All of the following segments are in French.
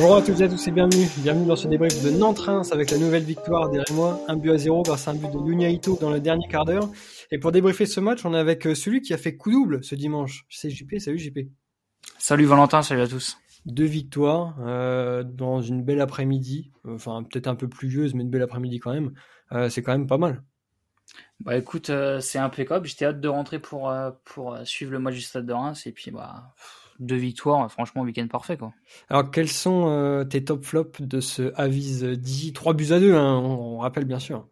Bonjour à toutes et à tous et bienvenue. Bienvenue dans ce débrief de Nantes-Reims avec la nouvelle victoire des Rémois, un but à zéro grâce à un but de Lunia dans le dernier quart d'heure. Et pour débriefer ce match, on est avec euh, celui qui a fait coup double ce dimanche. C'est JP, salut JP. Salut Valentin, salut à tous. Deux victoires euh, dans une belle après-midi, enfin peut-être un peu pluvieuse, mais une belle après-midi quand même. Euh, c'est quand même pas mal. Bah écoute, c'est impeccable. J'étais hâte de rentrer pour, pour suivre le match du Stade de Reims et puis bah deux victoires, franchement, week-end parfait. Quoi. Alors, quels sont euh, tes top flops de ce Avis 10 3 buts à 2, hein, on, rappelle bien sûr.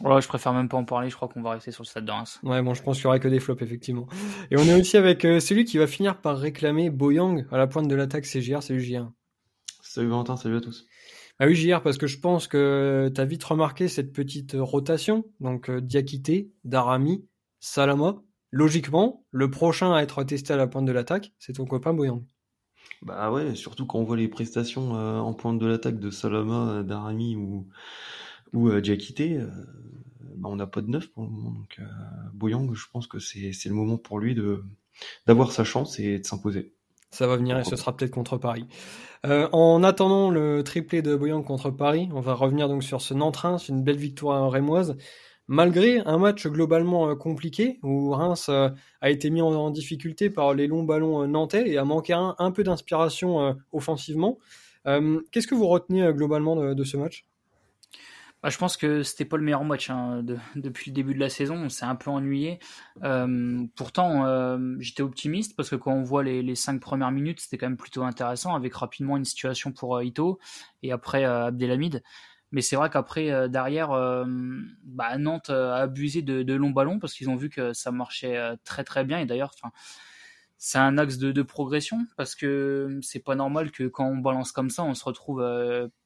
Voilà, je préfère même pas en parler, je crois qu'on va rester sur le stade de Reims. Ouais, bon, je pense qu'il y aura que des flops, effectivement. Et on est aussi avec euh, celui qui va finir par réclamer Boyang à la pointe de l'attaque, c'est JR, salut JR. Salut Valentin, salut à tous. Ah oui, JR, parce que je pense que tu as vite remarqué cette petite rotation. Donc, euh, Diakité, Darami, Salama logiquement, le prochain à être testé à la pointe de l'attaque, c'est ton copain Boyang. Bah ouais, surtout quand on voit les prestations euh, en pointe de l'attaque de Salama, Darami ou, ou euh, euh bah on n'a pas de neuf pour le moment. Donc euh, Boyang, je pense que c'est le moment pour lui de d'avoir sa chance et de s'imposer. Ça va venir et ce sera peut-être contre Paris. en attendant le triplé de Boyang contre Paris, on va revenir donc sur ce Nantes-Reims, une belle victoire rémoise malgré un match globalement euh, compliqué où Reims euh, a été mis en, difficulté par les longs ballons euh, nantais et a manqué un, peu d'inspiration offensivement. Qu'est-ce que vous retenez globalement de, ce match? Bah, je pense que c'était pas le meilleur match hein, depuis le début de la saison. On s'est un peu ennuyé. pourtant, j'étais optimiste parce que quand on voit les, les cinq premières minutes, c'était quand même plutôt intéressant avec rapidement une situation pour Ito et après Abdelhamid. Mais c'est vrai qu'après, euh, derrière, euh, bah, Nantes a abusé de, longs ballons parce qu'ils ont vu que ça marchait euh, très très bien. Et d'ailleurs, c'est un axe de, progression parce que c'est pas normal que quand on balance comme ça, on se retrouve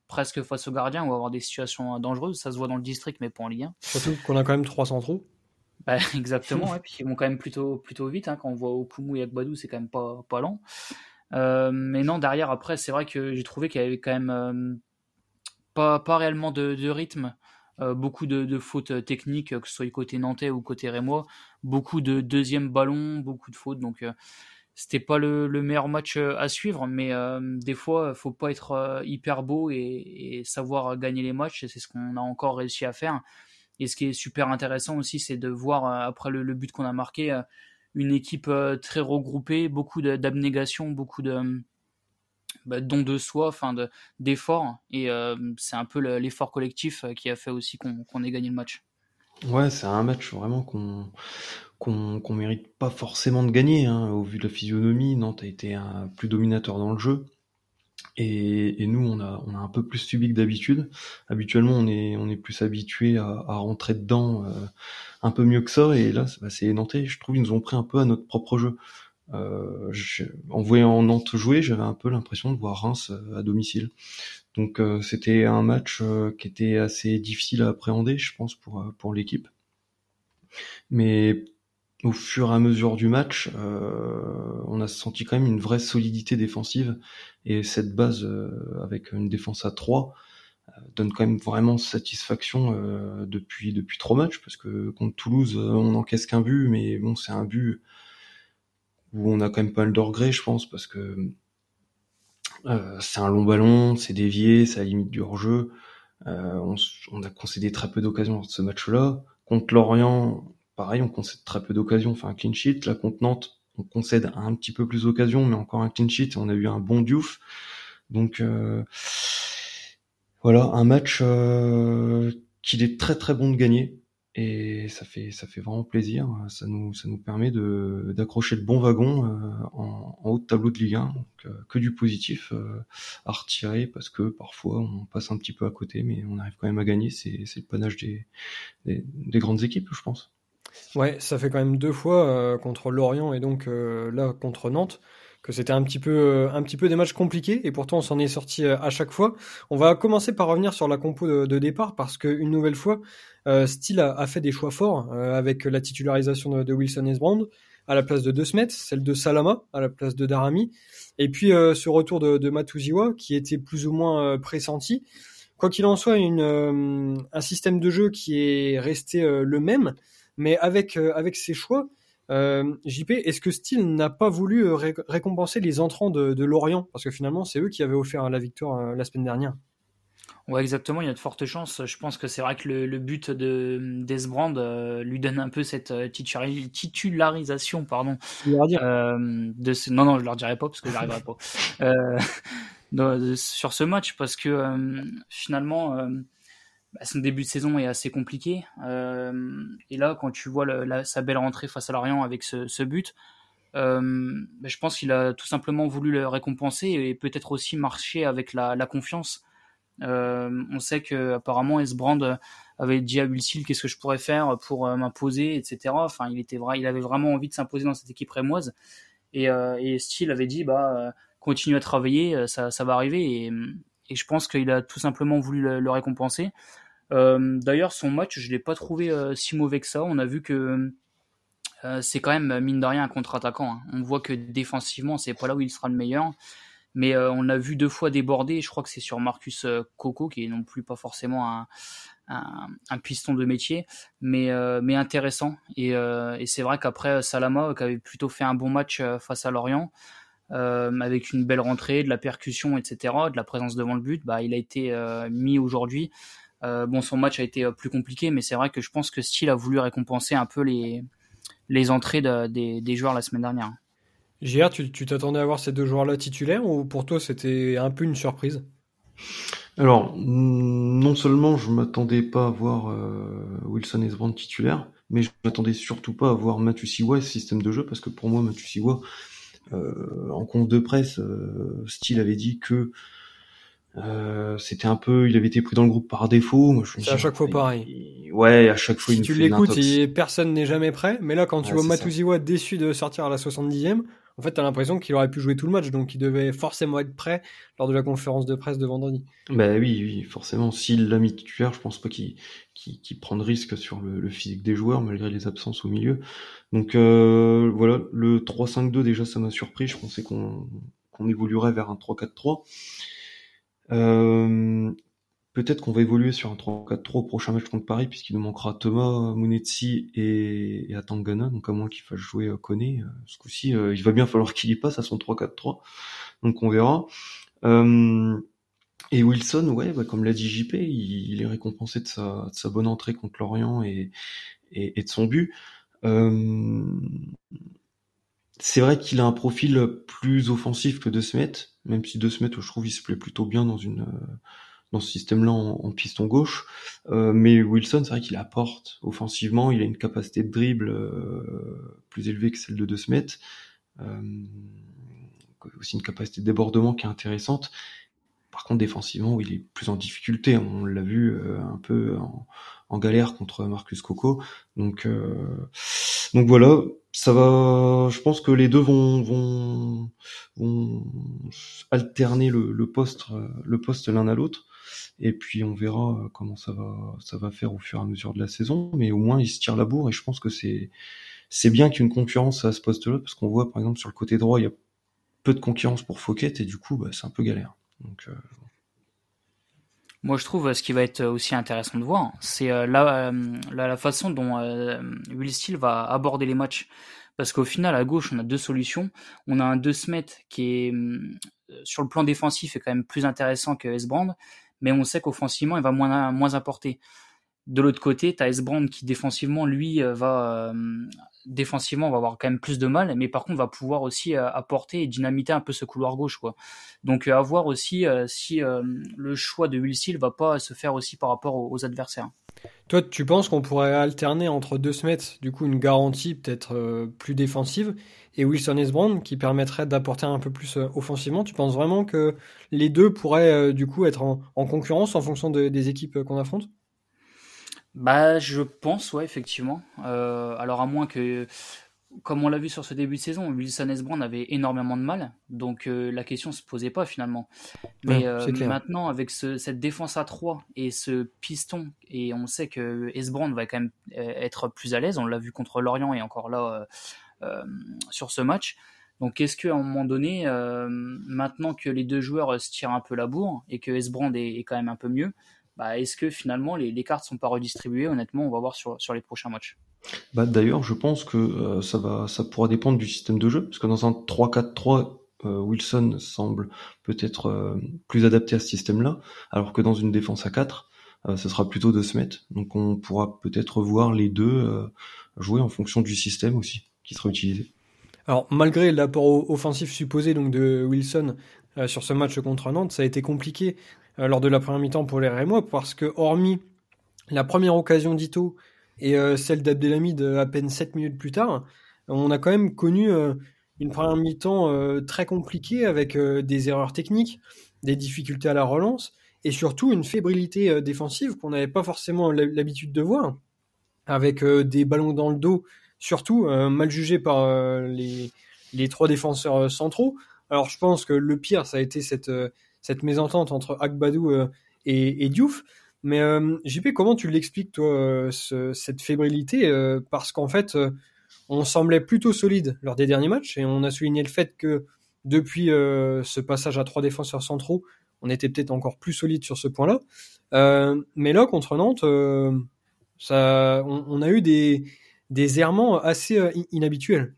presque face au gardien ou avoir des situations dangereuses. Ça se voit dans le district, mais pas en Ligue 1. Surtout qu'on a quand même 300 trous. Bah, exactement, et puis ils vont quand même plutôt, plutôt vite. Hein, quand on voit Okumu et Agbadou, c'est quand même pas, pas lent. mais non, derrière, après, c'est vrai que j'ai trouvé qu'il y avait quand même pas, réellement de, rythme. Euh, beaucoup de, fautes techniques, que ce soit côté nantais ou côté rémois. Beaucoup de deuxième ballon, beaucoup de fautes. Donc, euh, c'était pas le, meilleur match euh, à suivre, mais des fois, faut pas être hyper beau et, savoir gagner les matchs. C'est ce qu'on a encore réussi à faire. Et ce qui est super intéressant aussi, c'est de voir après le but qu'on a marqué, une équipe très regroupée, beaucoup d'abnégation, beaucoup de bah, don de soi, enfin d'effort. et euh, c'est un peu l'effort collectif euh, qui a fait aussi qu'on ait gagné le match. Ouais, c'est un match vraiment qu'on qu'on mérite pas forcément de gagner. Hein, au vu de la physionomie, Nantes a été un, plus dominateur dans le jeu. Et, nous, on a, on a un peu plus subi que d'habitude. Habituellement, on est, on est plus habitué à, rentrer dedans euh, un peu mieux que ça. Et là, bah, c'est Nantais, je trouve, ils nous ont pris un peu à notre propre jeu. Euh, en voyant Nantes jouer, j'avais un peu l'impression de voir Reims euh, à domicile. Donc euh, c'était un match qui était assez difficile à appréhender, je pense, pour, pour l'équipe. Mais au fur et à mesure du match, on a senti quand même une vraie solidité défensive et cette base avec une défense à 3 donne quand même vraiment satisfaction depuis depuis trois matchs parce que contre Toulouse on encaisse qu'un but mais bon c'est un but où on a quand même pas mal de je pense, parce que euh, c'est un long ballon, c'est dévié, c'est à la limite du hors-jeu. Euh, on, a concédé très peu d'occasions dans ce match-là. Contre Lorient, pareil, on concède très peu d'occasions, enfin un clean sheet. Là, contre Nantes, on concède un petit peu plus d'occasions, mais encore un clean sheet. Et on a eu un bon Diouf. Donc euh, voilà, un match qu'il est très très bon de gagner et ça fait ça fait vraiment plaisir. Ça nous ça nous permet de d'accrocher le bon wagon euh, en, haut de tableau de Ligue 1. Donc euh, que du positif euh, à retirer parce que parfois on passe un petit peu à côté, mais on arrive quand même à gagner. C'est c'est le panache des, des, des grandes équipes, je pense. Ouais, ça fait quand même deux fois contre Lorient et donc là contre Nantes que c'était un petit peu euh, un petit peu des matchs compliqués et pourtant on s'en est sorti euh, à chaque fois. On va commencer par revenir sur la compo de, départ parce que une nouvelle fois, euh, Steele a, fait des choix forts euh, avec la titularisation de, Wilson Esbrand à la place de De Smet, celle de Salama à la place de Darami, et puis ce retour de, de Matuziwa qui était plus ou moins pressenti. Quoi qu'il en soit, un système de jeu qui est resté le même, mais avec avec ses choix Euh, JP, est-ce que Steele n'a pas voulu euh, récompenser les entrants de, Lorient? Parce que finalement, c'est eux qui avaient offert la victoire la semaine dernière. Ouais, exactement. Il y a de fortes chances. Je pense que c'est vrai que le, but de d'Esbrand lui donne un peu cette titularisation, pardon. de non, non, je leur dirai pas parce que j'arriverai pas. sur ce match parce que finalement bah, son début de saison est assez compliqué. Euh, et là, quand tu vois sa belle rentrée face à Lorient avec ce, but, euh, bah, je pense qu'il a tout simplement voulu le récompenser et peut-être aussi marcher avec la, confiance. Euh, on sait que apparemment Esbrand avait dit à Ulsil qu'est-ce que je pourrais faire pour m'imposer, etc. Enfin, il était il avait vraiment envie de s'imposer dans cette équipe rémoise. Et, et Steele avait dit bah continue à travailler, ça, va arriver. Et je pense qu'il a tout simplement voulu le, récompenser. Euh, d'ailleurs, son match, je l'ai pas trouvé euh, si mauvais que ça. On a vu que euh, c'est quand même mine de rien un contre-attaquant. Hein. On voit que défensivement, c'est pas là où il sera le meilleur. Mais on l'a vu deux fois déborder. Je crois que c'est sur Marcus Coco, qui est non plus pas forcément un, piston de métier, mais, mais intéressant. Et, et c'est vrai qu'après Salama, qui avait plutôt fait un bon match face à Lorient, euh, avec une belle rentrée, de la percussion, etc., de la présence devant le but, bah, il a été euh, mis aujourd'hui. Euh, bon, son match a été plus compliqué, mais c'est vrai que je pense que Steele a voulu récompenser un peu les, les entrées des, des, joueurs la semaine dernière. JR, tu t'attendais à voir ces deux joueurs-là titulaires ou pour toi c'était un peu une surprise? Alors, non seulement je m'attendais pas à voir Wilson Esbrand titulaire, mais je m'attendais surtout pas à voir Matusiwa système de jeu, parce que pour moi Matusiwa, en conf de presse, euh, Steele avait dit que euh, c'était un peu, il avait été pris dans le groupe par défaut. C'est à chaque fois pareil. ouais, à chaque fois. Si tu l'écoutes, personne n'est jamais prêt. Mais là, quand tu vois Matuziwa déçu de sortir à la 70e, en fait, t'as l'impression qu'il aurait pu jouer tout le match, donc il devait forcément être prêt lors de la conférence de presse de vendredi. Bah oui, forcément. S'il l'a mis titulaire, je pense pas qu'il qu prend de risque sur le, physique des joueurs, malgré les absences au milieu. Donc euh, voilà, le 3-5-2, déjà, ça m'a surpris. Je pensais qu'on évoluerait vers un 3-4-3. Euh, Peut-être qu'on va évoluer sur un 3-4-3 au prochain match contre Paris, puisqu'il nous manquera Thomas, Munetsi et, et Atangana, donc à moins qu'il fasse jouer euh, Koné. Euh, ce coup-ci, euh, il va bien falloir qu'il y passe à son 3-4-3, donc on verra. et Wilson, ouais, bah, comme l'a dit JP, il, est récompensé de sa, de sa, bonne entrée contre Lorient et, et, et de son but. c'est vrai qu'il a un profil plus offensif que De Smet, même si De Smet, je trouve, il se plaît plutôt bien dans une dans ce système-là en, piston gauche. Euh, mais Wilson, c'est vrai qu'il apporte offensivement, il a une capacité de dribble euh, plus élevée que celle de De Smet, euh, aussi une capacité de débordement qui est intéressante. Par contre, défensivement, il est plus en difficulté. On l'a vu euh, un peu en, en, galère contre Marcus Coco. Donc, euh, donc voilà, ça va. Je pense que les deux vont vont, vont alterner le, le poste le poste l'un à l'autre. Et puis on verra euh, comment ça va, ça va faire au fur et à mesure de la saison. Mais au moins ils se tirent la bourre et je pense que c'est c'est bien qu'il concurrence à ce poste-là parce qu'on voit par exemple sur le côté droit il y a peu de concurrence pour Fouquet et du coup bah, c'est un peu galère. Donc euh, moi, je trouve ce qui va être aussi intéressant de voir, c'est euh, la, la, façon dont Will Steele va aborder les matchs. Parce qu'au final, à gauche, on a deux solutions. On a un 2 Smet qui est, sur le plan défensif, est quand même plus intéressant que S-Brand mais on sait qu'offensivement, il va moins, moins apporter. De l'autre côté, tu as S-Brand qui défensivement, lui, euh, va euh, défensivement va avoir quand même plus de mal, mais par contre va pouvoir aussi euh, apporter et dynamiter un peu ce couloir gauche. Quoi. Donc à voir aussi si le choix de Will Steele va pas se faire aussi par rapport aux, adversaires. Toi, tu penses qu'on pourrait alterner entre deux Smets, du coup une garantie peut-être plus défensive, et Wilson Esbrand qui permettrait d'apporter un peu plus offensivement. Tu penses vraiment que les deux pourraient du coup être en, concurrence en fonction des équipes qu'on affronte? Bah, je pense, ouais, effectivement. Euh, alors, à moins que, comme on l'a vu sur ce début de saison, Wilson Esbrand avait énormément de mal, donc euh, la question se posait pas finalement. Mais euh, maintenant, avec cette défense à 3 et ce piston, et on sait que Esbrand va quand même être plus à l'aise, on l'a vu contre Lorient et encore là sur ce match. Donc, est-ce qu'à un moment donné, maintenant que les deux joueurs se tirent un peu la bourre et que Esbrand est, est quand même un peu mieux, bah, est-ce que finalement les, les cartes sont pas redistribuées? Honnêtement, on va voir sur, sur les prochains matchs. Bah, D'ailleurs, je pense que euh, ça, va, ça pourra dépendre du système de jeu, parce que dans un 3-4-3, euh, Wilson semble peut-être euh, plus adapté à ce système-là, alors que dans une défense à 4, ce sera plutôt de se mettre. Donc on pourra peut-être voir les deux jouer en fonction du système aussi qui sera utilisé. Alors malgré l'apport offensif supposé donc de Wilson sur ce match contre Nantes, ça a été compliqué lors de la première mi-temps pour les Rémois parce que hormis la première occasion d'Ito et euh, celle d'Abdelhamid euh, à peine 7 minutes plus tard, on a quand même connu euh, une première mi-temps très compliquée avec des erreurs techniques, des difficultés à la relance et surtout une fébrilité défensive qu'on n'avait pas forcément l'habitude de voir, avec des ballons dans le dos, surtout mal jugés par les, les, trois défenseurs centraux. Alors je pense que le pire, ça a été cette, cette mésentente entre Agbadou et, et Diouf, mais euh, JP, comment tu l'expliques, toi, euh, cette fébrilité euh, Parce qu'en fait, on semblait plutôt solide lors des derniers matchs et on a souligné le fait que depuis ce passage à trois défenseurs centraux, on était peut-être encore plus solide sur ce point-là. mais là, contre Nantes, on, a eu des errements assez inhabituels.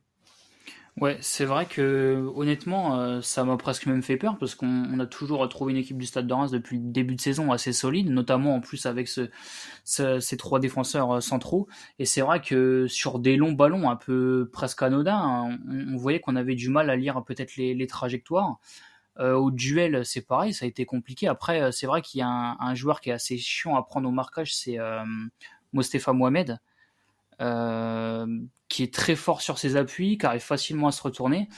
Ouais, c'est vrai que honnêtement, euh, ça m'a presque même fait peur parce qu'on a toujours retrouvé une équipe du Stade de Reims depuis le début de saison assez solide, notamment en plus avec ce, ces trois défenseurs euh, centraux. Et c'est vrai que sur des longs ballons un peu presque anodins, hein, on, voyait qu'on avait du mal à lire peut-être les, trajectoires. Euh, au duel, c'est pareil, ça a été compliqué. Après, c'est vrai qu'il y a un, un, joueur qui est assez chiant à prendre au marquage, c'est Mostefa Mohamed. Euh, qui est très fort sur ses appuis, qui arrive facilement à se retourner.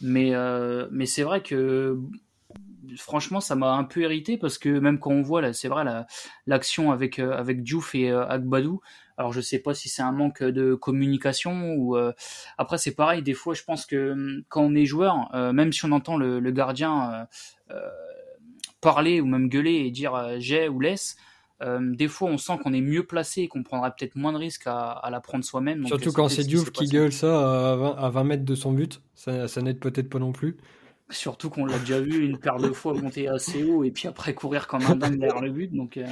Mais, euh, mais c'est vrai que franchement, ça m'a un peu irrité parce que même quand on voit là, c'est vrai l'action avec euh, avec Diouf et euh, Agbadou. Alors je sais pas si c'est un manque de communication ou après c'est pareil. Des fois, je pense que hum, quand on est joueur, même si on entend le gardien parler ou même gueuler et dire j'ai ou laisse, euh, des fois, on sent qu'on est mieux placé et qu'on prendra peut-être moins de risques à, la prendre soi-même. Surtout quand c'est Diouf qui gueule ça à 20, mètres de son but, ça, ça n'aide peut-être pas non plus. Surtout qu'on l'a déjà vu une paire de fois monter assez haut et puis après courir comme un dingue derrière le but. Donc euh,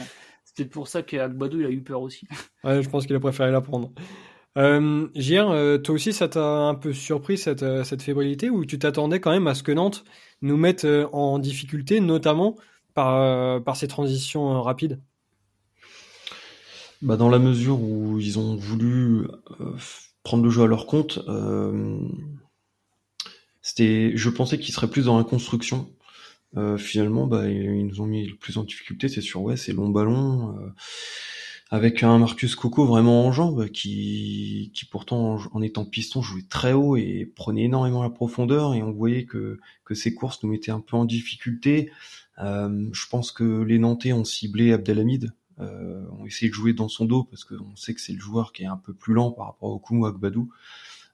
c'est peut-être pour ça qu'Agbadou il a eu peur aussi. Ouais, je pense qu'il a préféré la prendre. Euh, euh, toi aussi, ça t'a un peu surpris cette, cette fébrilité ou tu t'attendais quand même à ce que Nantes nous mette en difficulté, notamment par, par ces transitions rapides? Bah, dans la mesure où ils ont voulu euh, prendre le jeu à leur compte, euh, c'était, je pensais qu'ils seraient plus dans la construction. Euh, finalement, bah, ils nous ont mis le plus en difficulté, c'est sur ouais, ces longs ballons, avec un Marcus Coco vraiment en jambes, qui, qui pourtant en, étant piston jouait très haut et prenait énormément la profondeur, et on voyait que, que ces courses nous mettaient un peu en difficulté. je pense que les Nantais ont ciblé Abdelhamid, euh, on essaie de jouer dans son dos parce qu'on sait que c'est le joueur qui est un peu plus lent par rapport au Kumu Agbadou.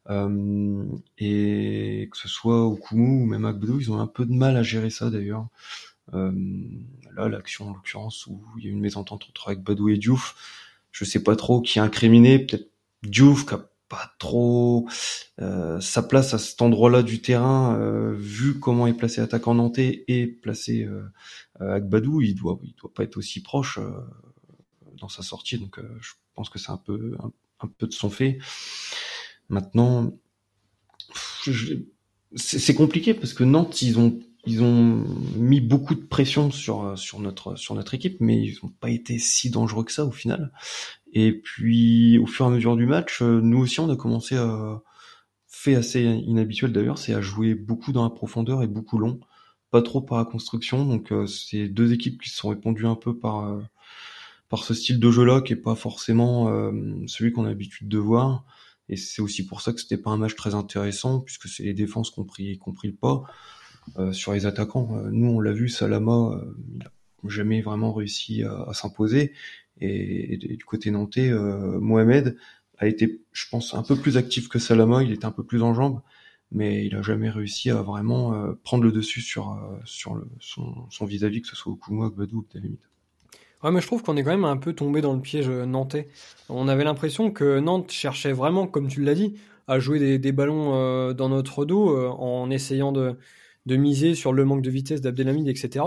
Euh, et que ce soit au ou même Agbadou, ils ont un peu de mal à gérer ça d'ailleurs. Euh, là, l'action en l'occurrence où il y a une mésentente entre Agbadou et Diouf, je sais pas trop qui est incriminé, peut-être Diouf qui a pas trop euh, sa place à cet endroit-là du terrain, euh, vu comment est placé attaquant nantais et placé euh, Agbadou, il doit, il doit pas être aussi proche dans sa sortie. Donc euh, je pense que c'est un peu, un, peu de son fait. Maintenant, c'est compliqué parce que Nantes, ils ont ils ont mis beaucoup de pression sur sur notre sur notre équipe, mais ils n'ont pas été si dangereux que ça au final. Et puis au fur et à mesure du match, euh, nous aussi on a commencé à fait assez inhabituel d'ailleurs, c'est à jouer beaucoup dans la profondeur et beaucoup long, pas trop par la construction. Donc euh, c'est deux équipes qui se sont répondues un peu par par ce style de jeu-là qui est pas forcément euh, celui qu'on a l'habitude de voir. Et c'est aussi pour ça que c'était pas un match très intéressant, puisque c'est les défenses qui ont pris, le pas euh, sur les attaquants. Euh, nous, on l'a vu, Salama, il a jamais vraiment réussi à, s'imposer. Et, du côté nantais, Mohamed a été, je pense, un peu plus actif que Salama. Il était un peu plus en jambes, mais il a jamais réussi à vraiment prendre le dessus sur sur son vis-à-vis, que ce soit Okumo, Badou ou limite. Ouais, mais je trouve qu'on est quand même un peu tombé dans le piège euh, nantais. On avait l'impression que Nantes cherchait vraiment, comme tu l'as dit, à jouer des, ballons euh, dans notre dos euh, en essayant de, miser sur le manque de vitesse d'Abdelhamid, etc.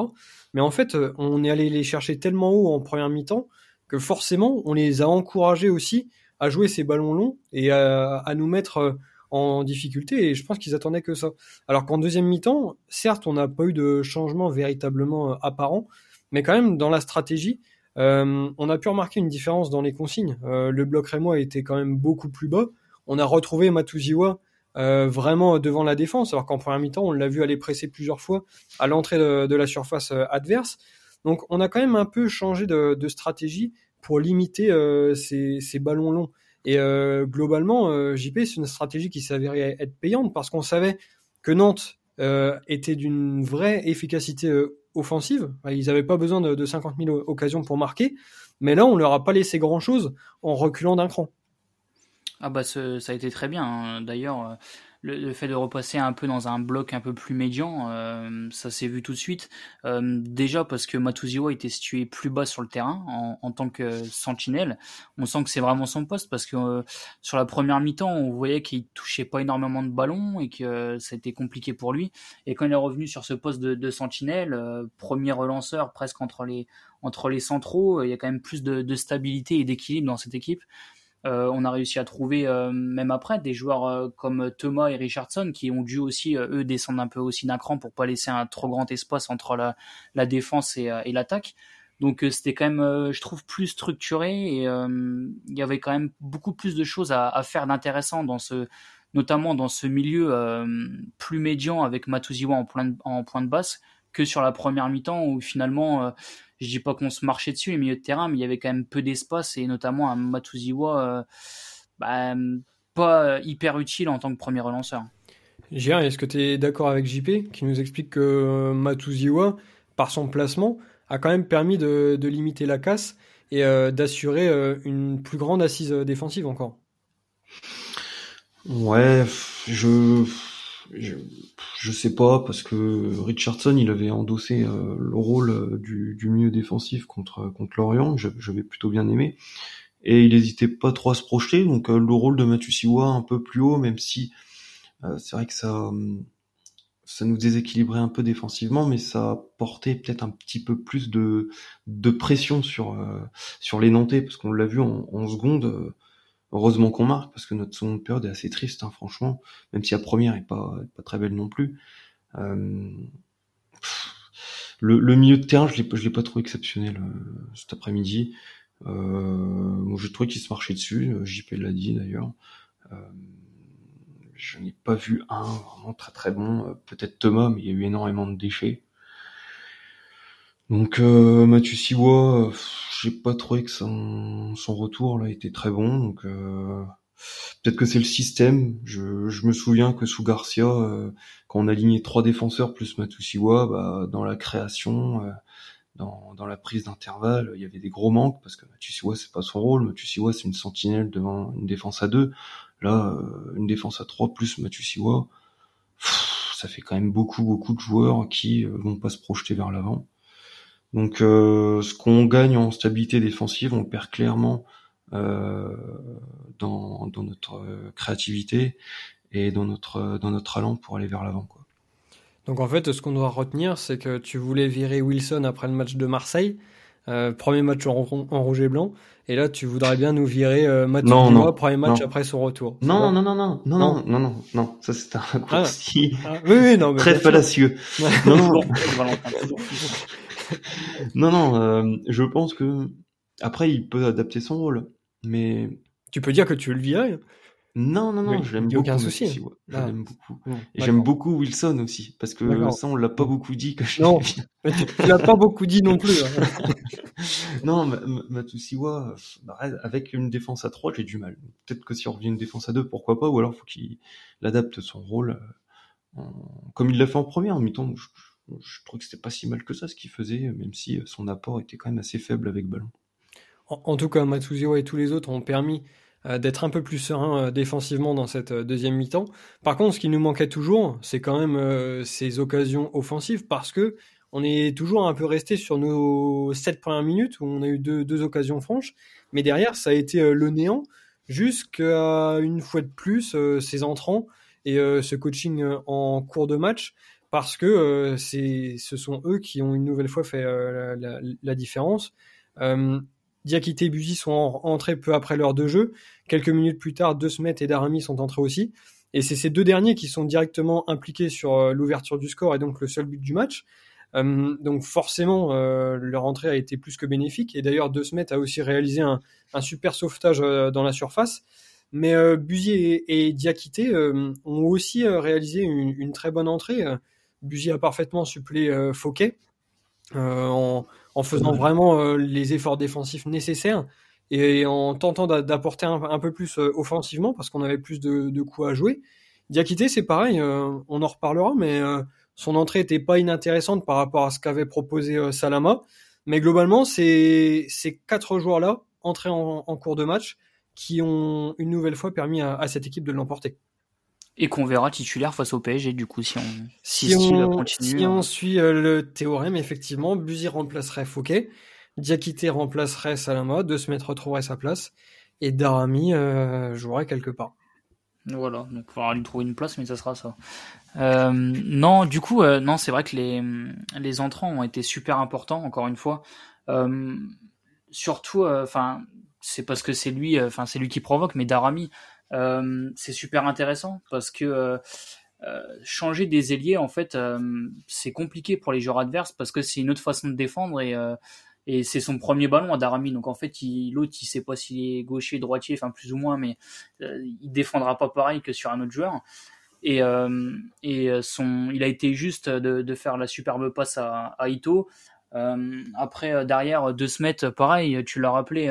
Mais en fait, on est allé les chercher tellement haut en première mi-temps que forcément, on les a encouragés aussi à jouer ces ballons longs et à, nous mettre en difficulté. Et je pense qu'ils attendaient que ça. Alors qu'en deuxième mi-temps, certes, on n'a pas eu de changement véritablement apparent, mais quand même dans la stratégie, euh, on a pu remarquer une différence dans les consignes. Euh, le bloc rémois était quand même beaucoup plus bas. On a retrouvé Matuziwa euh, vraiment devant la défense, alors qu'en première mi-temps, on l'a vu aller presser plusieurs fois à l'entrée de, la surface adverse. Donc on a quand même un peu changé de, stratégie pour limiter ces, ces, ballons longs. Et globalement, JP, c'est une stratégie qui s'avérait être payante parce qu'on savait que Nantes était d'une vraie efficacité offensive. Ils n'avaient pas besoin de, 50 000 occasions pour marquer, mais là, on leur a pas laissé grand-chose en reculant d'un cran. Ah bah ça a été très bien. Hein. D'ailleurs, euh, le, fait de repasser un peu dans un bloc un peu plus médian, euh, ça s'est vu tout de suite. Euh, déjà parce que Matuziwa était situé plus bas sur le terrain en, tant que sentinelle. On sent que c'est vraiment son poste parce que euh, sur la première mi-temps, on voyait qu'il touchait pas énormément de ballons et que ça a été compliqué pour lui. Et quand il est revenu sur ce poste de, sentinelle, premier relanceur presque entre les entre les centraux, il y a quand même plus de stabilité et d'équilibre dans cette équipe. Euh, on a réussi à trouver euh, même après des joueurs euh, comme Thomas et Richardson qui ont dû aussi eux descendre un peu aussi d'un cran pour pas laisser un trop grand espace entre la, défense et, l'attaque. Donc c'était quand même, je trouve, plus structuré et il y avait quand même beaucoup plus de choses à, faire d'intéressant dans ce, notamment dans ce milieu plus médian avec Matuziwa en, en point de basse que sur la première mi-temps où finalement je dis pas qu'on se marchait dessus les milieux de terrain, mais il y avait quand même peu d'espace et notamment un Matuziwa euh, bah, pas hyper utile en tant que premier relanceur. Gérard, est-ce que tu es d'accord avec JP qui nous explique que euh, Matuziwa, par son placement, a quand même permis de, limiter la casse et euh, d'assurer une plus grande assise défensive encore? Ouais, je je, je sais pas parce que Richardson il avait endossé euh, le rôle euh, du, du, milieu défensif contre contre Lorient, j'avais plutôt bien aimé. Et il hésitait pas trop à se projeter donc euh, le rôle de Matusiwa un peu plus haut même si c'est vrai que ça ça nous déséquilibrait un peu défensivement mais ça portait peut-être un petit peu plus de de pression sur sur les Nantais parce qu'on l'a vu en, en seconde Heureusement qu'on marque parce que notre seconde période est assez triste, hein, franchement, même si la première est pas, pas très belle non plus. Euh, le, milieu de terrain, je l'ai, je l'ai pas trouvé exceptionnel euh, cet après-midi. Euh, moi, j'ai trouvé qu'il se marchait dessus. JP l'a dit d'ailleurs. je n'ai pas vu un vraiment très très bon. Peut-être Thomas, mais il y a eu énormément de déchets. Donc euh, Mathieu Siwa, j'ai pas trouvé que son, son retour là était très bon. Donc euh, peut-être que c'est le système. Je, me souviens que sous Garcia, euh, quand on alignait trois défenseurs plus Matusiwa, bah, dans la création, euh, dans, la prise d'intervalle, il y avait des gros manques parce que Matusiwa c'est pas son rôle. Matusiwa c'est une sentinelle devant une défense à deux. Là, euh, une défense à trois plus Matusiwa, ça fait quand même beaucoup beaucoup de joueurs qui vont pas se projeter vers l'avant. Donc euh, ce qu'on gagne en stabilité défensive, on le perd clairement euh, dans, dans, notre euh, créativité et dans notre dans notre allant pour aller vers l'avant. Quoi. Donc en fait, ce qu'on doit retenir, c'est que tu voulais virer Wilson après le match de Marseille, euh, premier match en, en, rouge et blanc, et là tu voudrais bien nous virer euh, Mathieu premier match après son retour. Non non non non non non non non non ça c'est un ah. oui, oui, non, très fallacieux. non non. non, non, euh, je pense que après il peut adapter son rôle, mais tu peux dire que tu veux le virer. Non, non, non, je l'aime beaucoup. Aucun souci. je ah. l'aime beaucoup. Et j'aime beaucoup Wilson aussi, parce que ça, on l'a pas beaucoup dit que je Non, tu l'as pas beaucoup dit non plus. Hein. non, Matusiwa, bah, avec une défense à 3, j'ai du mal. Peut-être que si on revient une défense à 2, pourquoi pas, ou alors faut qu'il adapte son rôle, euh, comme il l'a fait en première, en mi-temps je trouve que c'était pas si mal que ça ce qu'il faisait, même si euh, son apport était quand même assez faible avec ballon. En, tout cas, Matsuziwa et tous les autres ont permis euh, d'être un peu plus serein euh, défensivement dans cette deuxième mi-temps. Par contre, ce qui nous manquait toujours, c'est quand même ces occasions offensives parce que on est toujours un peu resté sur nos sept premières minutes où on a eu deux occasions franches, mais derrière ça a été le néant jusqu'à une fois de plus ces entrants et ce coaching en cours de match parce que c'est, ce sont eux qui ont une nouvelle fois fait la, la, différence. Diakité et Buzy sont entrés peu après l'heure de jeu. Quelques minutes plus tard, De Smet et Darami sont entrés aussi. Et c'est ces deux derniers qui sont directement impliqués sur euh, l'ouverture du score et donc le seul but du match. Euh, donc forcément, euh, leur entrée a été plus que bénéfique. Et d'ailleurs, De Smet a aussi réalisé un, super sauvetage dans la surface. Mais euh, et, et Diakité ont aussi réalisé une, très bonne entrée. Buzy a parfaitement supplé Fouquet en, en, faisant vraiment les efforts défensifs nécessaires et en tentant d'apporter un, peu plus euh, offensivement parce qu'on avait plus de, coups à jouer. Diakité, c'est pareil, euh, on en reparlera, mais euh, son entrée était pas inintéressante par rapport à ce qu'avait proposé Salama. Mais globalement, c'est ces quatre joueurs-là, entrés en, cours de match, qui ont une nouvelle fois permis à, cette équipe de l'emporter. Et qu'on verra titulaire face au PSG, du coup, si on, si, on, si on suit le théorème, effectivement, Buzy remplacerait Fouquet. Diakité remplacerait Salama, De Smet retrouverait sa place, et Darami euh, jouerait quelque part. Voilà, donc il faudra lui trouver une place, mais ça sera ça. Euh, non, du coup, euh, non, c'est vrai que les, les entrants ont été super importants, encore une fois. surtout, enfin, c'est parce que c'est lui, enfin, c'est lui qui provoque, mais Darami, c'est super intéressant parce que changer des ailiers, en fait, c'est compliqué pour les joueurs adverses parce que c'est une autre façon de défendre et et c'est son premier ballon à Darami. Donc en fait l'autre il sait pas s'il est gaucher droitier enfin plus ou moins mais euh, il défendra pas pareil que sur un autre joueur. Et euh, et son il a été juste de, de faire la superbe passe à, à Ito. Euh, après derrière deux semaines pareil tu l'as rappelé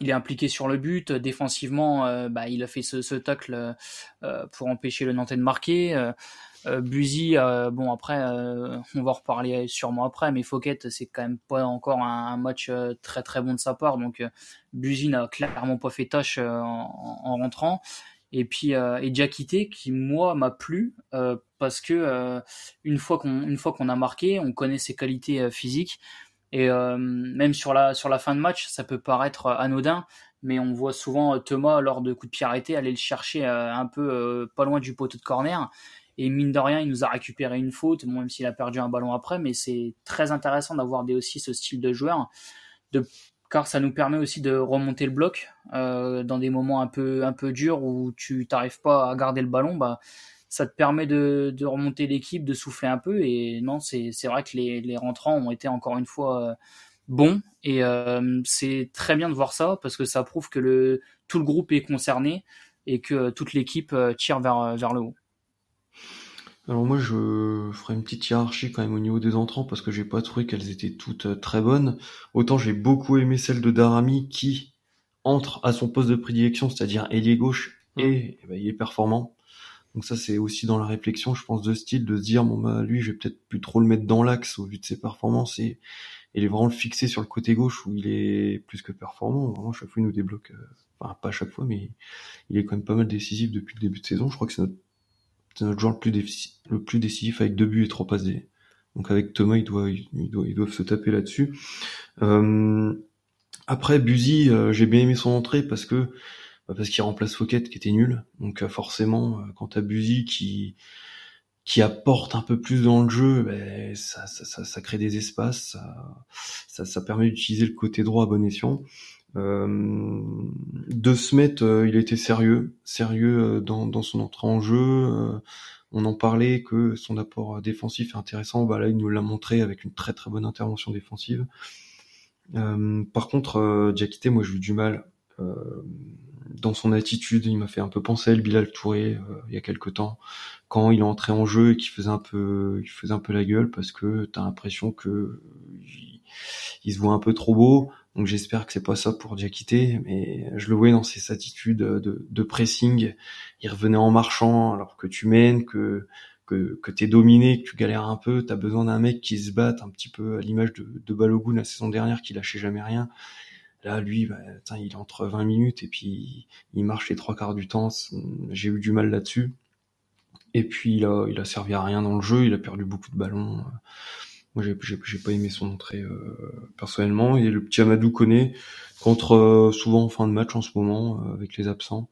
il est impliqué sur le but. Défensivement bah, il a fait ce, ce tacle pour empêcher le Nantais de marquer. Euh, Buzy, euh, bon après, euh, on va en reparler sûrement après, mais Fouquet, c'est quand même pas encore un, match très très bon de sa part, donc Buzy n'a clairement pas fait tâche en, rentrant. Et puis et qui moi m'a plu parce que une fois qu'on une fois qu'on a marqué, on connaît ses qualités physiques et même sur la sur la fin de match, ça peut paraître anodin, mais on voit souvent Thomas lors de coups de pied arrêtés aller le chercher un peu pas loin du poteau de corner et mine de rien, il nous a récupéré une faute, même s'il a perdu un ballon après, mais c'est très intéressant d'avoir aussi ce style de joueur, de, car ça nous permet aussi de remonter le bloc euh, dans des moments un peu, un peu durs où tu n'arrives pas à garder le ballon. Bah, ça te permet de, de remonter l'équipe, de souffler un peu. Et non, c'est vrai que les, les rentrants ont été encore une fois euh, bons. Et euh, c'est très bien de voir ça parce que ça prouve que le, tout le groupe est concerné et que toute l'équipe tire vers, vers le haut. Alors moi je ferai une petite hiérarchie quand même au niveau des entrants parce que j'ai pas trouvé qu'elles étaient toutes euh, très bonnes. Autant j'ai beaucoup aimé celle de Darami qui entre à son poste de prédilection, c'est-à-dire ailier gauche mm. et, eh ben, il est performant. Donc ça c'est aussi dans la réflexion je pense de style de se dire bon bah lui je vais peut-être plus trop le mettre dans l'axe au vu de ses performances et, il est vraiment le fixer sur le côté gauche où il est plus que performant. Vraiment chaque fois il nous débloque, euh, enfin pas chaque fois mais il est quand même pas mal décisif depuis le début de saison. Je crois que c'est notre notre joueur le plus, le plus décisif avec deux buts et trois passes. Donc avec Thomas, ils doivent, ils doivent, ils doivent se taper là-dessus. Euh, après, Buzy, euh, j'ai bien aimé son entrée parce que parce qu'il remplace Fouquet qui était nul. Donc euh, forcément, quand t'as Buzy qui qui apporte un peu plus dans le jeu, ben, ça, ça, ça, ça, crée des espaces, ça, ça, permet d'utiliser le côté droit à bon escient. Euh, de Smet, euh, il était sérieux, sérieux euh, dans, dans son entrée en jeu. Euh, on en parlait que son apport défensif est intéressant. Bah là, il nous l'a montré avec une très très bonne intervention défensive. par contre, Diakité, moi, j'ai eu du mal dans son attitude. Il m'a fait un peu penser à El Bilal Touré il y a quelque temps, quand il est entré en jeu et qu'il faisait un peu, il faisait un peu la gueule parce que t'as l'impression que il se voit un peu trop beau. Donc j'espère que c'est pas ça pour Diakité, mais je le voyais dans ses attitudes de, de, pressing. Il revenait en marchant alors que tu mènes, que que, que t'es dominé, que tu galères un peu, t'as besoin d'un mec qui se batte un petit peu à l'image de, de Balogun la saison dernière qui lâchait jamais rien. Là, lui, bah, il est entre 20 minutes et puis il marche les trois quarts du temps. J'ai eu du mal là-dessus. Et puis il a, il a servi à rien dans le jeu, il a perdu beaucoup de ballons. Moi, j'ai pas aimé son entrée euh, personnellement. Et le petit Amadou connaît contre euh, souvent en fin de match en ce moment euh, avec les absents.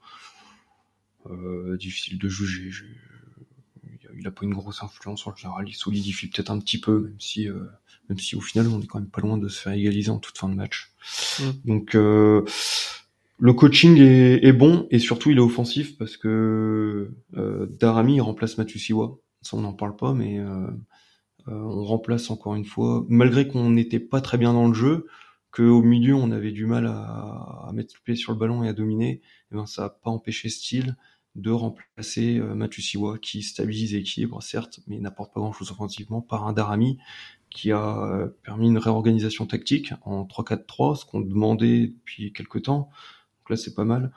difficile de juger. il a pas une grosse influence en général. Il solidifie peut-être un petit peu, même si, même si au final, on est quand même pas loin de se faire égaliser en toute fin de match. Mm. Donc, le coaching est, est, bon et surtout il est offensif parce que Darami remplace Mathieu Siwa. Ça, on n'en parle pas, mais on remplace encore une fois, malgré qu'on n'était pas très bien dans le jeu qu'au milieu on avait du mal à, mettre le pied sur le ballon et à dominer, et eh ben ça n'a pas empêché Steele de remplacer euh, qui stabilise l'équilibre certes, mais n'apporte pas grand-chose offensivement par un Darami qui a euh, permis une réorganisation tactique en 3-4-3, ce qu'on demandait depuis quelques temps. Donc là c'est pas mal.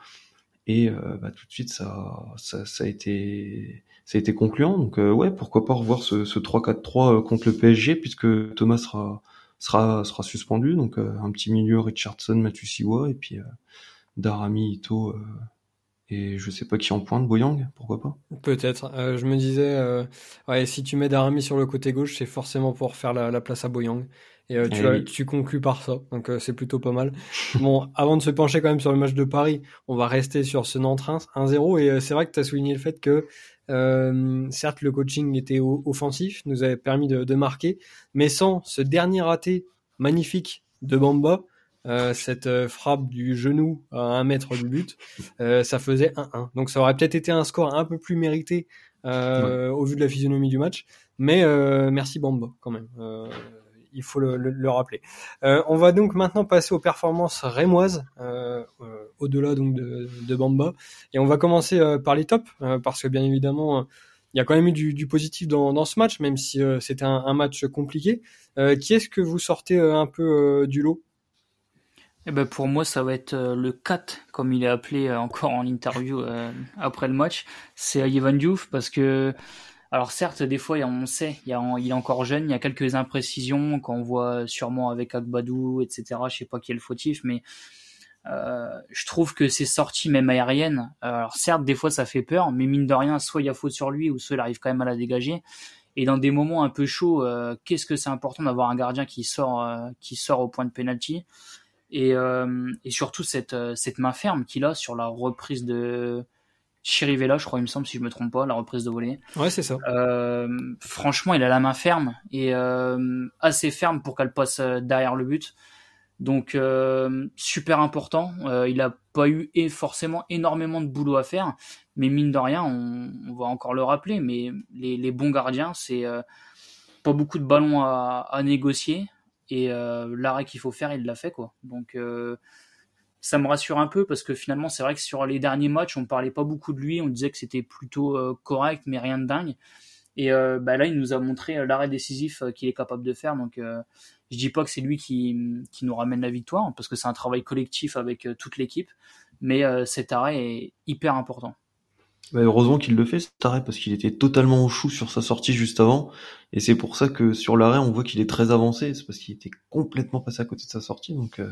Et euh, bah, tout de suite ça, ça, ça, a été ça a été concluant. Donc ouais, pourquoi pas revoir ce, ce 3-4-3 contre le PSG puisque Thomas sera sera, sera suspendu. Donc euh, un petit milieu Richardson, Matusiwa et puis euh, Darami, Ito euh, et je sais pas qui en pointe, Boyang, pourquoi pas? Peut-être. je me disais, ouais, si tu mets Darami sur le côté gauche, c'est forcément pour faire la, place à Boyang. Et tu, eh tu, conclus par ça, donc c'est plutôt pas mal. bon, avant de se pencher quand même sur le match de Paris, on va rester sur ce Nantes-Reims 1-0. Et c'est vrai que tu as souligné le fait que euh, certes, le coaching était offensif, nous avait permis de, marquer, mais sans ce dernier raté magnifique de Bamba, euh, cette euh, frappe du genou à un mètre du but, ça faisait 1-1. Donc ça aurait peut-être été un score un peu plus mérité au vu de la physionomie du match, mais merci Bamba quand même il faut le, rappeler. Euh, on va donc maintenant passer aux performances rémoises, euh, euh, au-delà donc de, Bamba, et on va commencer par les tops, parce que bien évidemment, il y a quand même eu du, positif dans, ce match, même si c'était un, match compliqué. qui est-ce que vous sortez un peu du lot? Eh ben pour moi, ça va être le 4, comme il est appelé encore en interview après le match. C'est Ivan Diouf, parce que alors certes, des fois, on sait, il, est encore jeune, il y a quelques imprécisions qu'on voit sûrement avec Agbadou, etc. Je sais pas qui est le fautif, mais euh, je trouve que ses sorties, même aériennes, alors certes, des fois, ça fait peur, mais mine de rien, soit il y a faute sur lui, ou soit il arrive quand même à la dégager. Et dans des moments un peu chauds, euh, qu'est-ce que c'est important d'avoir un gardien qui sort, euh, qui sort au point de penalty? Et, et surtout cette, cette main ferme qu'il a sur la reprise de Chirivella, je crois, il me semble, si je me trompe pas, la reprise de volée. Ouais, c'est ça. Euh, franchement, il a la main ferme et euh, assez ferme pour qu'elle passe euh, derrière le but. Donc, super important. il a pas eu et forcément énormément de boulot à faire, mais mine de rien, on, va encore le rappeler, mais les, bons gardiens, c'est pas beaucoup de ballons à, à négocier et l'arrêt qu'il faut faire, il l'a fait, quoi. Donc, ça me rassure un peu parce que finalement, c'est vrai que sur les derniers matchs, on parlait pas beaucoup de lui, on disait que c'était plutôt euh, correct, mais rien de dingue. Et euh, bah là, il nous a montré euh, l'arrêt décisif qu'il est capable de faire. Donc, je dis pas que c'est lui qui, nous ramène la victoire parce que c'est un travail collectif avec toute l'équipe, mais cet arrêt est hyper important. Bah, heureusement qu'il le fait cet arrêt parce qu'il était totalement au chou sur sa sortie juste avant et c'est pour ça que sur l'arrêt on voit qu'il est très avancé c'est parce qu'il était complètement passé à côté de sa sortie donc euh,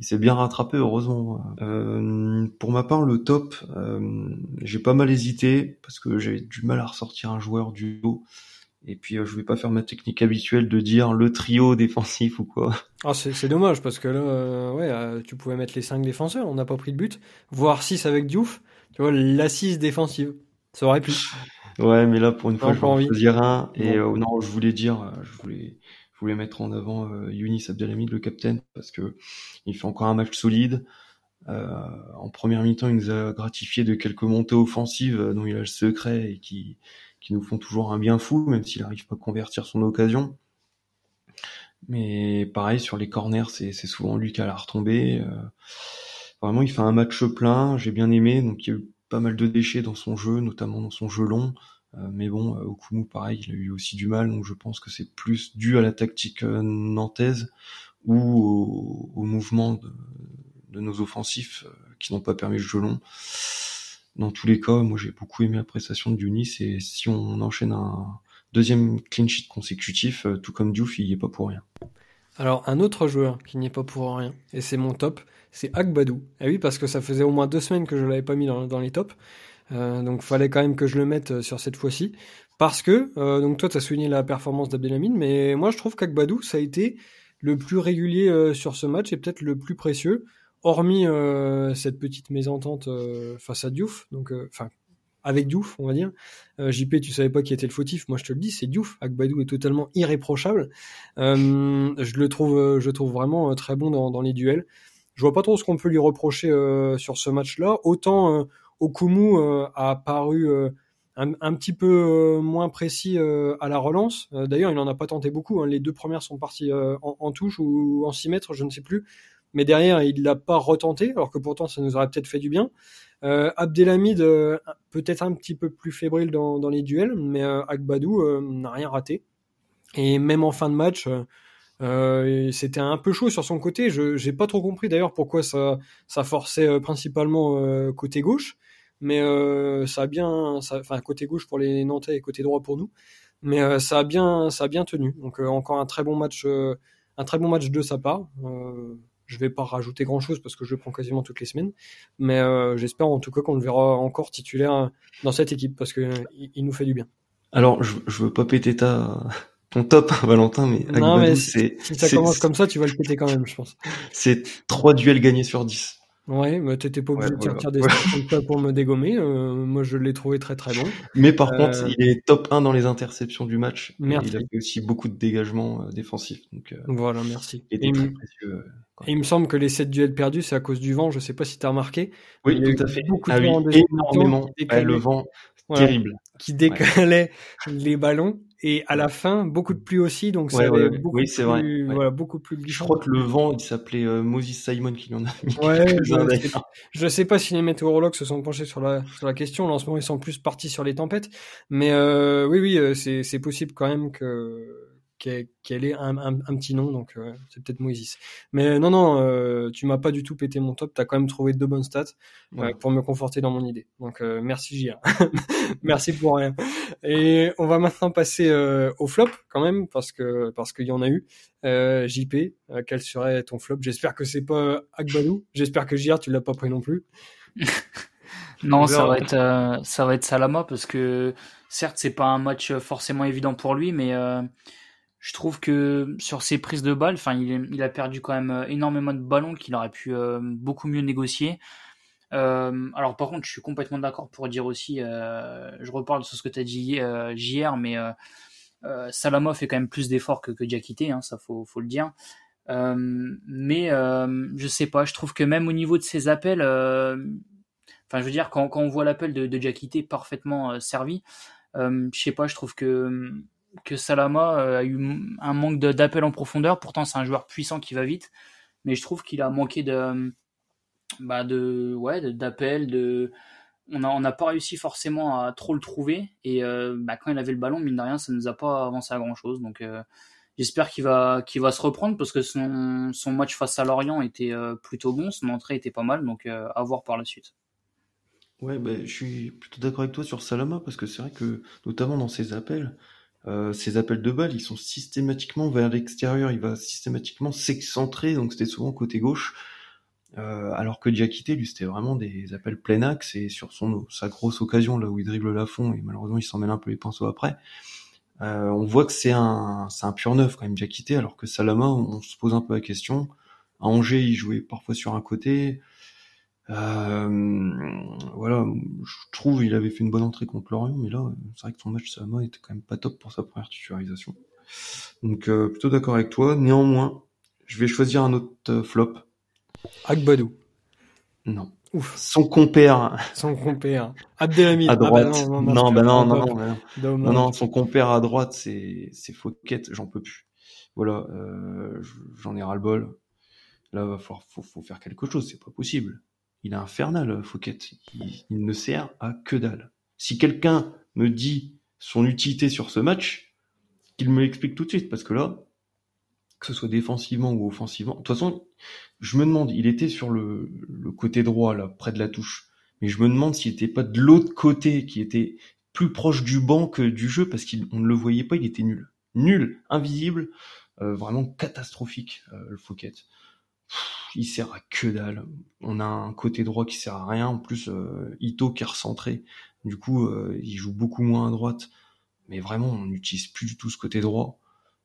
il s'est bien rattrapé heureusement euh, pour ma part le top euh, j'ai pas mal hésité parce que j'avais du mal à ressortir un joueur du haut et puis je vais pas faire ma technique habituelle de dire le trio défensif ou quoi. Ah c'est dommage parce que là ouais tu pouvais mettre les cinq défenseurs, on n'a pas pris de but, voire 6 avec Diouf. Tu vois, l'assise défensive. Ça aurait pu. Ouais, mais là, pour une fois, je vais en choisir un. Et euh, non, je voulais dire, euh, je voulais, je voulais mettre en avant euh, Younis Abdelhamid, le capitaine, parce que il fait encore un match solide. Euh, en première mi-temps, il nous a gratifié de quelques montées offensives dont il a le secret et qui, qui nous font toujours un bien fou, même s'il n'arrive pas à convertir son occasion. Mais pareil, sur les corners, c'est souvent lui qui a la retombée. Euh, Vraiment, il fait un match plein, j'ai bien aimé, donc il y a eu pas mal de déchets dans son jeu, notamment dans son jeu long. Euh, mais bon, euh, Okumu, pareil, il a eu aussi du mal, donc je pense que c'est plus dû à la tactique euh, nantaise ou au, mouvement de, nos offensifs qui n'ont pas permis le jeu long. Dans tous les cas, moi j'ai beaucoup aimé la prestation de Yunis et si on enchaîne un deuxième clean sheet consécutif, tout comme Diouf, il n'y est pas pour rien. Alors un autre joueur qui n'y est pas pour rien, et c'est mon top, c'est Agbadou. Et eh oui, parce que ça faisait au moins deux semaines que je l'avais pas mis dans, les tops. Euh, donc fallait quand même que je le mette euh, sur cette fois-ci. Parce que, euh, donc toi tu as souligné la performance d'Abdelhamid, mais moi je trouve qu'Agbadou ça a été le plus régulier euh, sur ce match et peut-être le plus précieux, hormis cette petite mésentente face à Diouf, donc avec Diouf, on va dire. JP, tu savais pas qui était le fautif, moi je te le dis, c'est Diouf. Agbadou est totalement irréprochable. je le trouve, je trouve vraiment très bon dans, les duels. Je vois pas trop ce qu'on peut lui reprocher sur ce match-là. Autant Okumu a paru un, petit peu euh, moins précis euh, à la relance. Euh, d'ailleurs, il n'en a pas tenté beaucoup. Hein. Les deux premières sont parties en, touche ou en 6 mètres, je ne sais plus. Mais derrière, il l'a pas retenté, alors que pourtant, ça nous aurait peut-être fait du bien. Abdelhamid, peut-être un petit peu plus fébrile dans, les duels, mais Agbadou n'a rien raté. Et même en fin de match, c'était un peu chaud sur son côté. Je n'ai pas trop compris d'ailleurs pourquoi ça, ça forçait principalement côté gauche mais euh, ça a bien, enfin côté gauche pour les Nantais et côté droit pour nous, mais euh, ça a bien, ça a bien tenu. Donc euh, encore un très bon match, un très bon match de sa part. Je vais pas rajouter grand chose parce que je le prends quasiment toutes les semaines, mais j'espère en tout cas qu'on le verra encore titulaire dans cette équipe parce que il, nous fait du bien. Alors je, je veux pas péter ta ton top, Valentin, mais, non, mais si, si ça commence comme ça, tu vas le péter quand même, je pense. C'est trois duels gagnés sur 10. Ouais, mais t'étais pas obligé de sortir des ouais. pour me dégommer. Euh, moi, je l'ai trouvé très très bon. Mais par contre, euh, il est top 1 dans les interceptions du match. Merci. il a fait aussi beaucoup de dégagements euh, défensifs. Donc, voilà, merci. Et, il me semble que les 7 duels perdus, c'est à cause du vent. Je sais pas si t'as remarqué. Oui, tout à fait. Beaucoup ah, de oui, énormément. le vent, terrible. Qui décalait les ballons et à la fin beaucoup de pluie aussi donc ouais, beaucoup oui, c'est vrai voilà beaucoup plus glissant. je crois que le vent il s'appelait euh, Moses Simon qui en a mis ouais, je, je sais pas si les météorologues se sont penchés sur la sur la question. Là en ce moment ils sont plus partis sur les tempêtes. Mais euh, oui oui euh, c'est c'est possible quand même que qu'elle ait un, un, petit nom, donc euh, c'est peut-être Moïse. Mais non, non, euh, tu m'as pas du tout pété mon top, tu as quand même trouvé deux bonnes stats euh, pour me conforter dans mon idée. Donc merci JR. merci pour rien. Et on va maintenant passer au flop quand même, parce que parce qu'il y en a eu. JP, quel serait ton flop? J'espère que c'est pas Akbalou. J'espère que JR, tu l'as pas pris non plus. non, ça va être ça va être Salama parce que certes c'est pas un match forcément évident pour lui, mais je trouve que sur ses prises de balles, enfin, il, a perdu quand même euh, énormément de ballons qu'il aurait pu euh, beaucoup mieux négocier. Euh, alors par contre, je suis complètement d'accord pour dire aussi, je reparle sur ce que tu as dit JR, mais Salama fait quand même plus d'efforts que, que Diakité, hein, ça faut, le dire. mais je sais pas, je trouve que même au niveau de ses appels, enfin je veux dire quand, on voit l'appel de, de parfaitement servi, je sais pas, je trouve que que Salama euh, a eu un manque d'appel en profondeur. Pourtant, c'est un joueur puissant qui va vite, mais je trouve qu'il a manqué de, bah de, ouais, d'appel. De, on n'a on pas réussi forcément à trop le trouver. Et euh, bah, quand il avait le ballon, mine de rien, ça nous a pas avancé à grand chose. Donc, euh, j'espère qu'il va, va se reprendre parce que son, son match face à Lorient était plutôt bon, son entrée était pas mal. Donc, à voir par la suite. Ouais, bah, je suis plutôt d'accord avec toi sur Salama parce que c'est vrai que, notamment dans ses appels, euh, ces appels de balles, ils sont systématiquement vers l'extérieur, il va systématiquement s'excentrer, donc c'était souvent côté gauche. Euh, alors que Diakité, lui, c'était vraiment des appels plein axe et sur son sa grosse occasion là où il dribble la fond et malheureusement il s'en mêle un peu les pinceaux après. Euh, on voit que c'est un un pur neuf quand même Diakité, alors que Salama, on, se pose un peu la question. À Angers, il jouait parfois sur un côté. Euh, voilà, je trouve il avait fait une bonne entrée contre Lorient, mais là, c'est vrai que son match Salama était quand même pas top pour sa première titularisation. Donc euh, plutôt d'accord avec toi. Néanmoins, je vais choisir un autre euh, flop. Agbadou. Non. Ouf. Son compère. Son compère. Abdelhamid. À droite. Ah bah non, non, bah non, non, non, non, non, son compère à droite, c'est, c'est Fouquet, j'en peux plus. Voilà, euh, j'en ai ras le bol. Là, va falloir, faut, faut faire quelque chose, c'est pas possible il est infernal, Fouquet. Il, ne sert à que dalle. Si quelqu'un me dit son utilité sur ce match, qu'il me l'explique tout de suite, parce que là, que ce soit défensivement ou offensivement, de toute façon, je me demande, il était sur le, côté droit, là, près de la touche, mais je me demande s'il était pas de l'autre côté, qui était plus proche du banc que du jeu, parce qu'on ne le voyait pas, il était nul. Nul, invisible, euh, vraiment catastrophique, euh, le Fouquet il sert à que dalle. On a un côté droit qui sert à rien. En plus, euh, Ito qui est recentré. Du coup, euh, il joue beaucoup moins à droite. Mais vraiment, on n'utilise plus du tout ce côté droit.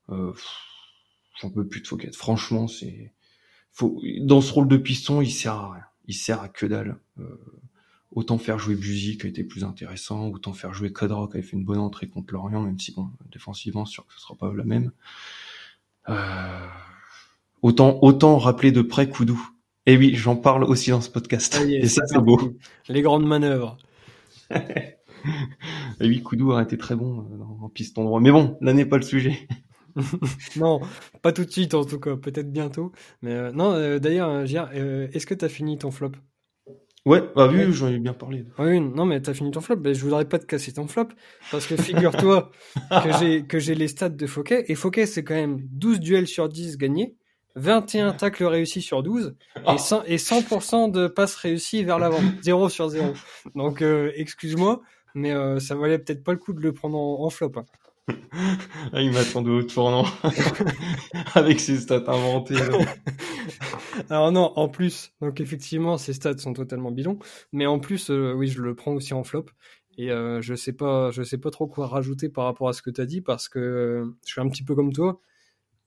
Euh, J'en peux plus de Fouquet. Franchement, c'est... Dans ce rôle de piston, il sert à rien. Il sert à que dalle. Euh, autant faire jouer Buzy qui a été plus intéressant, autant faire jouer Kadra qui avait fait une bonne entrée contre Lorient, même si bon, défensivement, sûr que ce sera pas la même. Euh, autant, autant rappeler de près Koudou. Et oui, j'en parle aussi dans ce podcast. et ça, c'est beau. Les grandes manœuvres. et oui, Koudou a été très bon en piston droit. Mais bon, là n'est pas le sujet. non, pas tout de suite en tout cas, peut-être bientôt. Mais euh, non, euh, d'ailleurs, euh, est-ce que tu as fini ton flop? Ouais, bah vu, j'en ai bien parlé. Oui, non, mais t'as fini ton flop. Ben, je voudrais pas te casser ton flop. Parce que figure-toi que j'ai, que j'ai les stats de Fouquet. Et Fouquet, c'est quand même 12 duels sur 10 gagnés, 21 tacles réussis sur 12, et 100%, et 100 de passes réussies vers l'avant. 0 sur 0. Donc, excuse-moi, mais ça valait peut-être pas le coup de le prendre en, flop. Hein. ah, il m'attendait au tournant avec ses stats inventées. Alors non, en plus, donc effectivement, ses stats sont totalement bidons, mais en plus, euh, oui, je le prends aussi en flop. Et euh, je sais pas, je sais pas trop quoi rajouter par rapport à ce que tu as dit parce que euh, je suis un petit peu comme toi.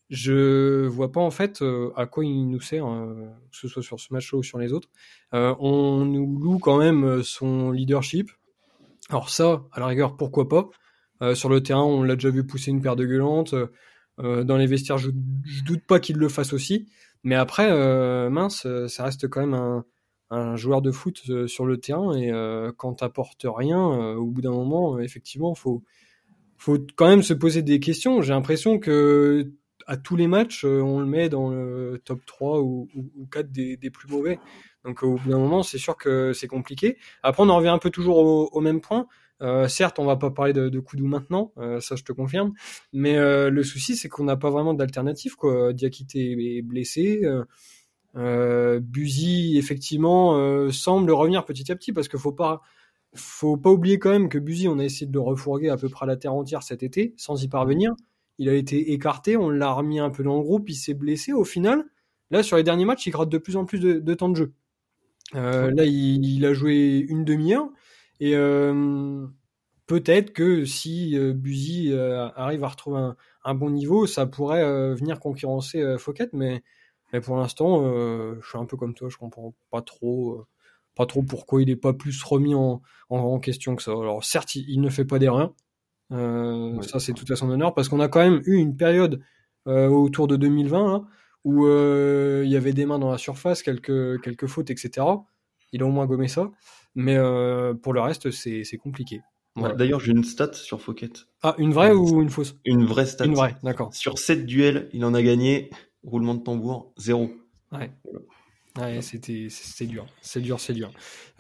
Je vois pas en fait à quoi il nous sert, que ce soit sur ce match-là ou sur les autres. on nous loue quand même son leadership. Alors ça, à la rigueur, pourquoi pas? Euh, sur le terrain, on l'a déjà vu pousser une paire de gueulantes. Euh, dans les vestiaires, je, doute pas qu'il le fasse aussi. Mais après, euh, mince, ça reste quand même un, joueur de foot sur le terrain et quand t'apportes rien, au bout d'un moment, effectivement, faut faut quand même se poser des questions. J'ai l'impression que à tous les matchs, on le met dans le top 3 ou, 4 des, plus mauvais. Donc au bout d'un moment, c'est sûr que c'est compliqué. Après, on en revient un peu toujours au même point. Euh, certes, on va pas parler de, de Koudou maintenant, euh, ça je te confirme, mais euh, le souci c'est qu'on n'a pas vraiment d'alternative. Diakité est blessé, euh, Buzy effectivement semble revenir petit à petit parce qu'il faut pas faut pas oublier quand même que Buzy, on a essayé de le refourguer à peu près à la terre entière cet été sans y parvenir. Il a été écarté, on l'a remis un peu dans le groupe, il s'est blessé. Au final, là sur les derniers matchs, il gratte de plus en plus de, temps de jeu. là, il, il, a joué une demi-heure. Et euh, peut-être que si euh, Buzy euh, arrive à retrouver un, bon niveau, ça pourrait venir concurrencer Fouquet, mais, mais pour l'instant, je suis un peu comme toi, je comprends pas trop pas trop pourquoi il n'est pas plus remis en, en, question que ça. Alors certes, il, ne fait pas d'erreur, euh, ça c'est tout à son honneur, parce qu'on a quand même eu une période autour de 2020 là, où il y avait des mains dans la surface, quelques, quelques fautes, etc. Il a au moins gommé ça. Mais euh, pour le reste, c'est compliqué. D'ailleurs, j'ai une stat sur Fouquet. Ah, une vraie ou une fausse? Une vraie stat. Une vraie, d'accord. Sur 7 duels, il en a gagné, roulement de tambour, 0. Ouais. Ouais, c'était c'est dur, c'est dur, c'est dur.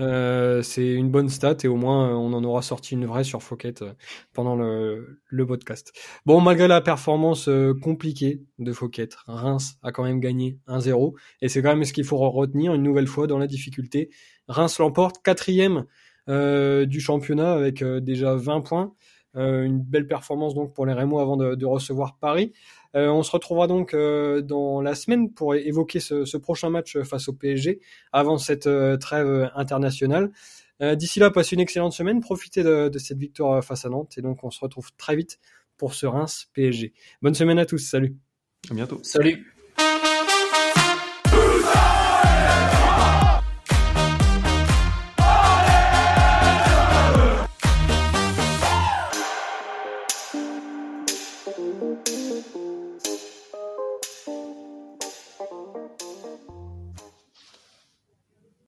Euh, c'est une bonne stat et au moins on en aura sorti une vraie sur Fouquet euh, pendant le, le podcast. Bon, malgré la performance euh, compliquée de Fouquet, Reims a quand même gagné 1-0 et c'est quand même ce qu'il faut retenir une nouvelle fois dans la difficulté. Reims l'emporte quatrième euh, du championnat avec déjà 20 points. Une belle performance donc pour les Rémois avant de, de recevoir Paris. Euh, on se retrouvera donc euh, dans la semaine pour évoquer ce, prochain match face au PSG avant cette euh, trêve internationale. D'ici là, passez une excellente semaine, profitez de, de, cette victoire face à Nantes et donc on se retrouve très vite pour ce Reims PSG. Bonne semaine à tous, salut. À bientôt. Salut.